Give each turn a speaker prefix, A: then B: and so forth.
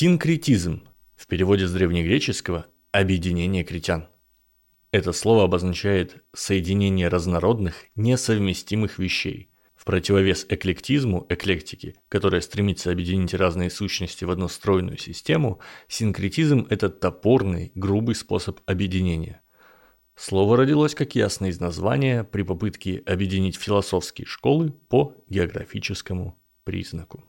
A: Синкретизм в переводе с древнегреческого «объединение критян». Это слово обозначает соединение разнородных, несовместимых вещей, в противовес эклектизму, эклектики, которая стремится объединить разные сущности в одну стройную систему, синкретизм – это топорный, грубый способ объединения. Слово родилось как ясно из названия при попытке объединить философские школы по географическому признаку.